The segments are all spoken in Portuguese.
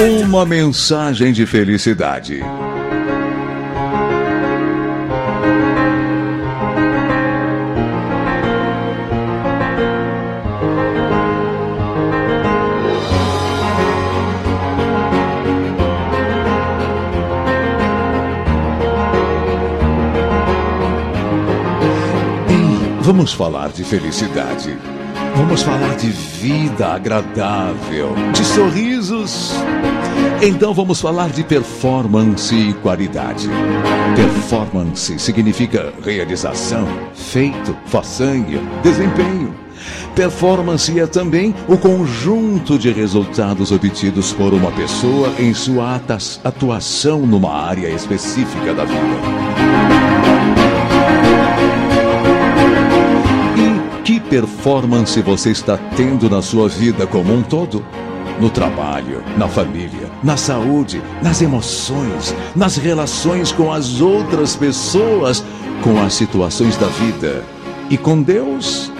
Uma mensagem de felicidade. Vamos falar de felicidade. Vamos falar de vida agradável, de sorrisos. Então vamos falar de performance e qualidade. Performance significa realização, feito, façanha, desempenho. Performance é também o conjunto de resultados obtidos por uma pessoa em sua atuação numa área específica da vida. Performance você está tendo na sua vida como um todo? No trabalho, na família, na saúde, nas emoções, nas relações com as outras pessoas, com as situações da vida e com Deus?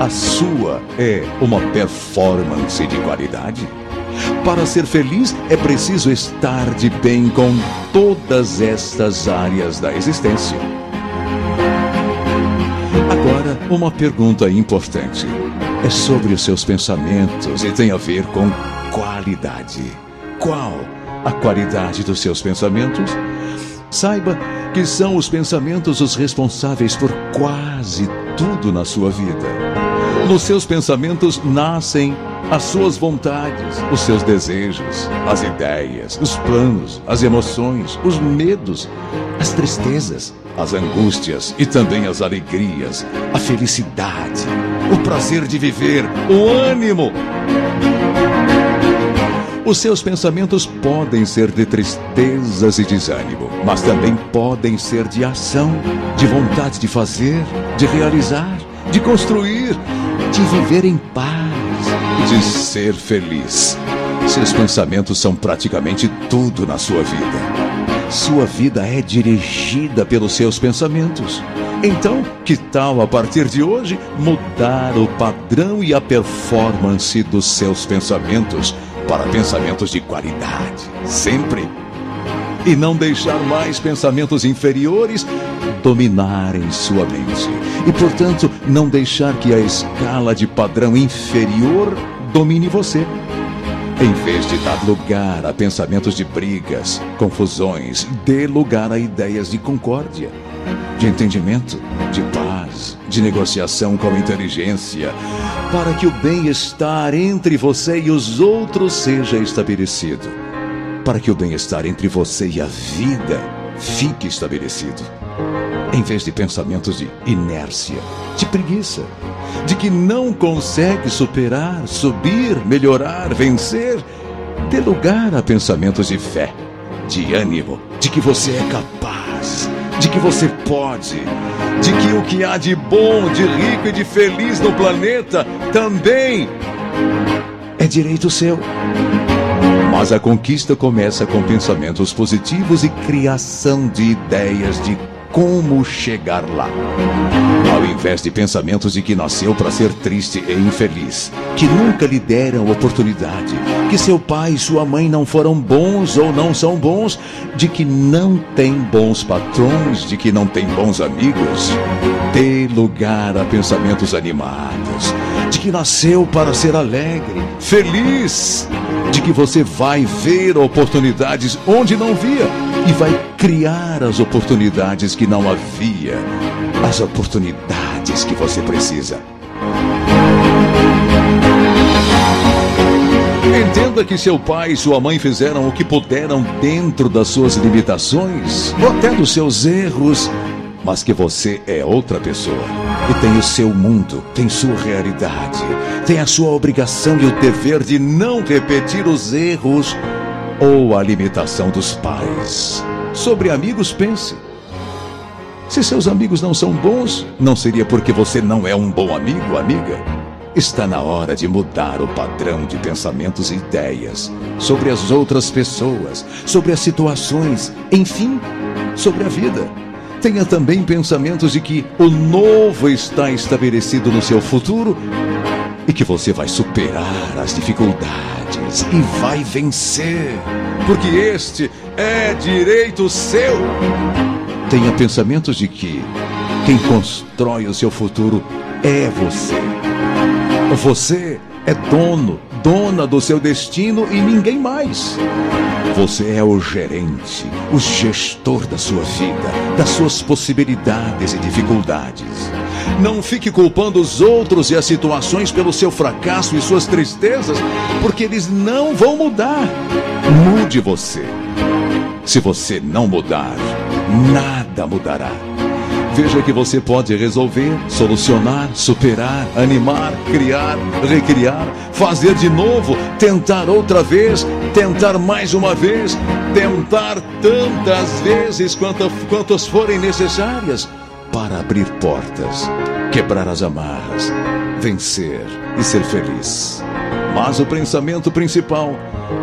A sua é uma performance de qualidade? Para ser feliz é preciso estar de bem com todas estas áreas da existência. Uma pergunta importante. É sobre os seus pensamentos e tem a ver com qualidade. Qual a qualidade dos seus pensamentos? Saiba que são os pensamentos os responsáveis por quase tudo na sua vida. Nos seus pensamentos nascem as suas vontades, os seus desejos, as ideias, os planos, as emoções, os medos, as tristezas, as angústias e também as alegrias, a felicidade, o prazer de viver, o ânimo. Os seus pensamentos podem ser de tristezas e desânimo, mas também podem ser de ação, de vontade de fazer, de realizar, de construir, de viver em paz, de ser feliz. Seus pensamentos são praticamente tudo na sua vida. Sua vida é dirigida pelos seus pensamentos. Então, que tal a partir de hoje mudar o padrão e a performance dos seus pensamentos para pensamentos de qualidade, sempre? E não deixar mais pensamentos inferiores dominarem sua mente. E, portanto, não deixar que a escala de padrão inferior domine você. Em vez de dar lugar a pensamentos de brigas, confusões, dê lugar a ideias de concórdia, de entendimento, de paz, de negociação com inteligência, para que o bem-estar entre você e os outros seja estabelecido, para que o bem-estar entre você e a vida fique estabelecido em vez de pensamentos de inércia, de preguiça, de que não consegue superar, subir, melhorar, vencer, dê lugar a pensamentos de fé, de ânimo, de que você é capaz, de que você pode, de que o que há de bom, de rico e de feliz no planeta também é direito seu. Mas a conquista começa com pensamentos positivos e criação de ideias de como chegar lá. Ao invés de pensamentos de que nasceu para ser triste e infeliz, que nunca lhe deram oportunidade, que seu pai e sua mãe não foram bons ou não são bons, de que não tem bons patrões, de que não tem bons amigos, dê lugar a pensamentos animados, de que nasceu para ser alegre, feliz, de que você vai ver oportunidades onde não via e vai criar as oportunidades que não havia, as oportunidades que você precisa. Entenda que seu pai e sua mãe fizeram o que puderam dentro das suas limitações, ou até dos seus erros, mas que você é outra pessoa e tem o seu mundo, tem sua realidade, tem a sua obrigação e o dever de não repetir os erros ou a limitação dos pais. Sobre amigos, pense. Se seus amigos não são bons, não seria porque você não é um bom amigo, amiga? Está na hora de mudar o padrão de pensamentos e ideias sobre as outras pessoas, sobre as situações, enfim, sobre a vida. Tenha também pensamentos de que o novo está estabelecido no seu futuro e que você vai superar as dificuldades e vai vencer, porque este é direito seu. Tenha pensamentos de que quem constrói o seu futuro é você. Você é dono, dona do seu destino e ninguém mais. Você é o gerente, o gestor da sua vida, das suas possibilidades e dificuldades. Não fique culpando os outros e as situações pelo seu fracasso e suas tristezas, porque eles não vão mudar. Mude você. Se você não mudar, nada mudará. Veja que você pode resolver, solucionar, superar, animar, criar, recriar, fazer de novo, tentar outra vez, tentar mais uma vez, tentar tantas vezes quantas, quantas forem necessárias para abrir portas, quebrar as amarras, vencer e ser feliz. Mas o pensamento principal,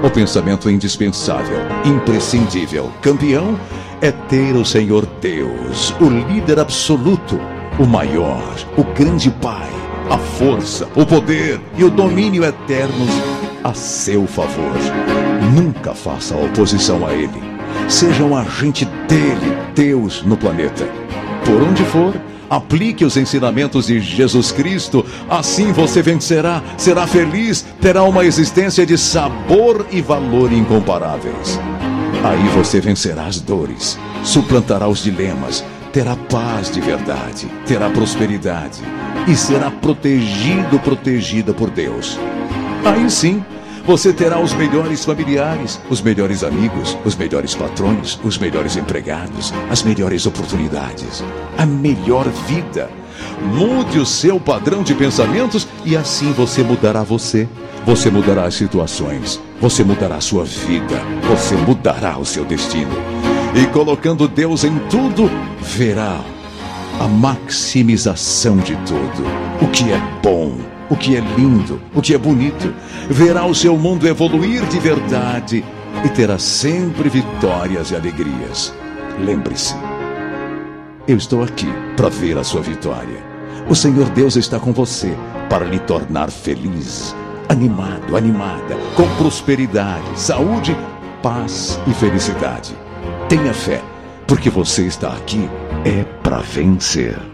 o pensamento indispensável, imprescindível, campeão, é ter o Senhor Deus, o líder absoluto, o maior, o grande Pai, a força, o poder e o domínio eternos a seu favor. Nunca faça oposição a Ele. Seja um agente dele, Deus, no planeta. Por onde for, aplique os ensinamentos de Jesus Cristo, assim você vencerá, será feliz, terá uma existência de sabor e valor incomparáveis. Aí você vencerá as dores, suplantará os dilemas, terá paz de verdade, terá prosperidade e será protegido, protegida por Deus. Aí sim, você terá os melhores familiares, os melhores amigos, os melhores patrões, os melhores empregados, as melhores oportunidades, a melhor vida. Mude o seu padrão de pensamentos e assim você mudará você. Você mudará as situações, você mudará a sua vida, você mudará o seu destino. E colocando Deus em tudo, verá a maximização de tudo. O que é bom, o que é lindo, o que é bonito. Verá o seu mundo evoluir de verdade e terá sempre vitórias e alegrias. Lembre-se, eu estou aqui para ver a sua vitória. O Senhor Deus está com você para lhe tornar feliz animado, animada, com prosperidade, saúde, paz e felicidade. Tenha fé, porque você está aqui é para vencer.